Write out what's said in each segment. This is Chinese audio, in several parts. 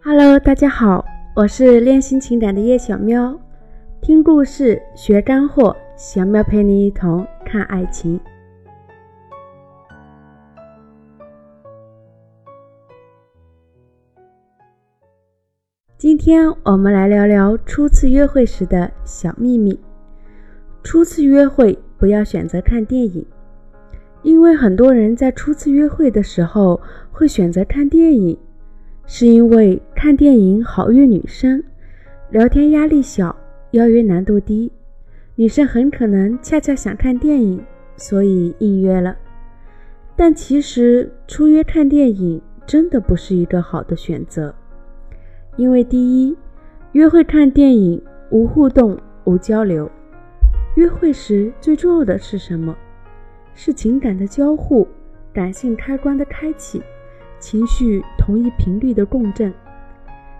Hello，大家好，我是练心情感的叶小喵，听故事学干货，小喵陪你一同看爱情。今天我们来聊聊初次约会时的小秘密。初次约会不要选择看电影，因为很多人在初次约会的时候会选择看电影，是因为看电影好约女生，聊天压力小，邀约难度低，女生很可能恰恰想看电影，所以应约了。但其实初约看电影真的不是一个好的选择。因为第一，约会看电影无互动、无交流。约会时最重要的是什么？是情感的交互、感性开关的开启、情绪同一频率的共振。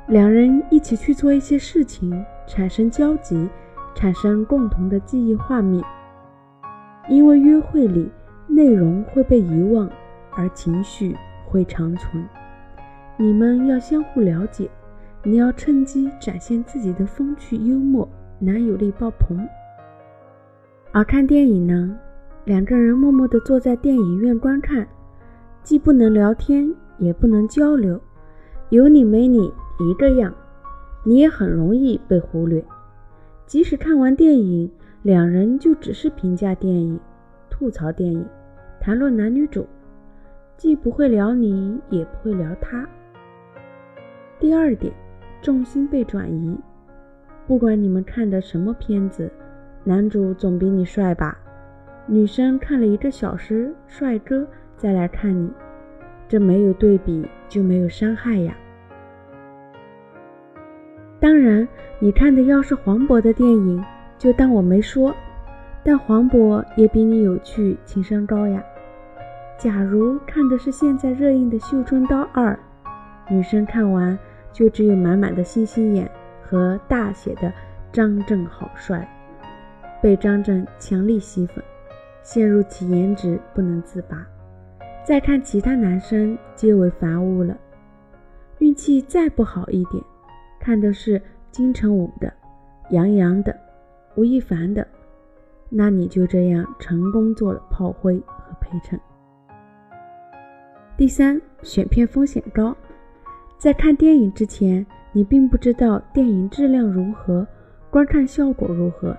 两人一起去做一些事情，产生交集，产生共同的记忆画面。因为约会里内容会被遗忘，而情绪会长存。你们要相互了解。你要趁机展现自己的风趣幽默，男友力爆棚。而看电影呢，两个人默默地坐在电影院观看，既不能聊天，也不能交流，有你没你一个样，你也很容易被忽略。即使看完电影，两人就只是评价电影、吐槽电影、谈论男女主，既不会聊你，也不会聊他。第二点。重心被转移，不管你们看的什么片子，男主总比你帅吧？女生看了一个小时帅哥再来看你，这没有对比就没有伤害呀。当然，你看的要是黄渤的电影，就当我没说，但黄渤也比你有趣，情商高呀。假如看的是现在热映的《绣春刀二》，女生看完。就只有满满的星星眼和大写的张震好帅，被张震强力吸粉，陷入其颜值不能自拔。再看其他男生皆为凡物了。运气再不好一点，看的是金城武的、杨洋的、吴亦凡的，那你就这样成功做了炮灰和陪衬。第三，选片风险高。在看电影之前，你并不知道电影质量如何，观看效果如何。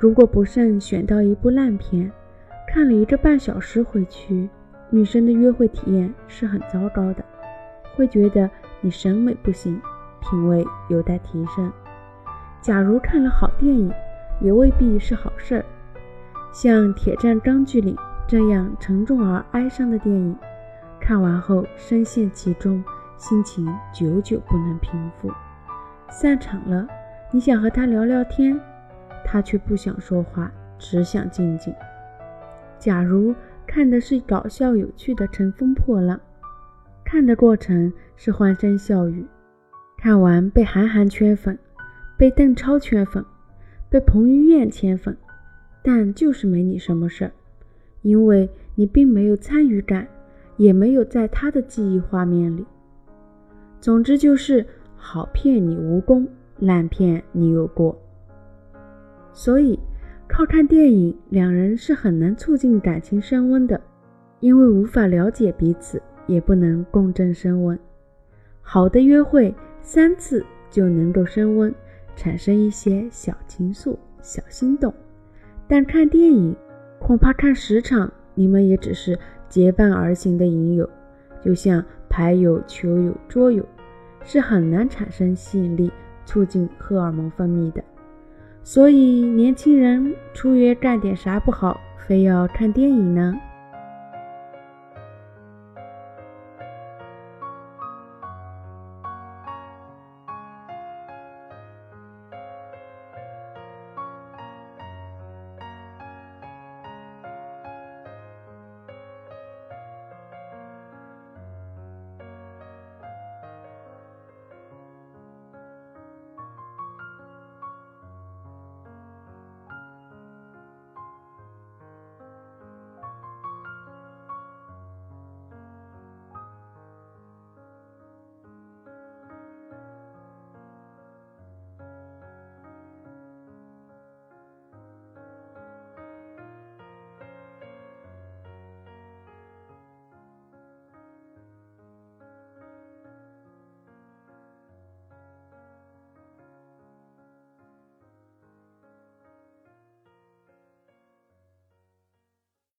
如果不慎选到一部烂片，看了一个半小时回去，女生的约会体验是很糟糕的，会觉得你审美不行，品味有待提升。假如看了好电影，也未必是好事儿。像《铁战钢锯岭》这样沉重而哀伤的电影，看完后深陷其中。心情久久不能平复，散场了，你想和他聊聊天，他却不想说话，只想静静。假如看的是搞笑有趣的《乘风破浪》，看的过程是欢声笑语，看完被韩寒圈粉，被邓超圈粉，被彭于晏圈粉，但就是没你什么事儿，因为你并没有参与感，也没有在他的记忆画面里。总之就是好骗你无功，烂骗你有过。所以靠看电影，两人是很难促进感情升温的，因为无法了解彼此，也不能共振升温。好的约会三次就能够升温，产生一些小情愫、小心动。但看电影，恐怕看十场，你们也只是结伴而行的影友，就像。牌友、球友、桌友是很难产生吸引力、促进荷尔蒙分泌的。所以，年轻人出约干点啥不好，非要看电影呢？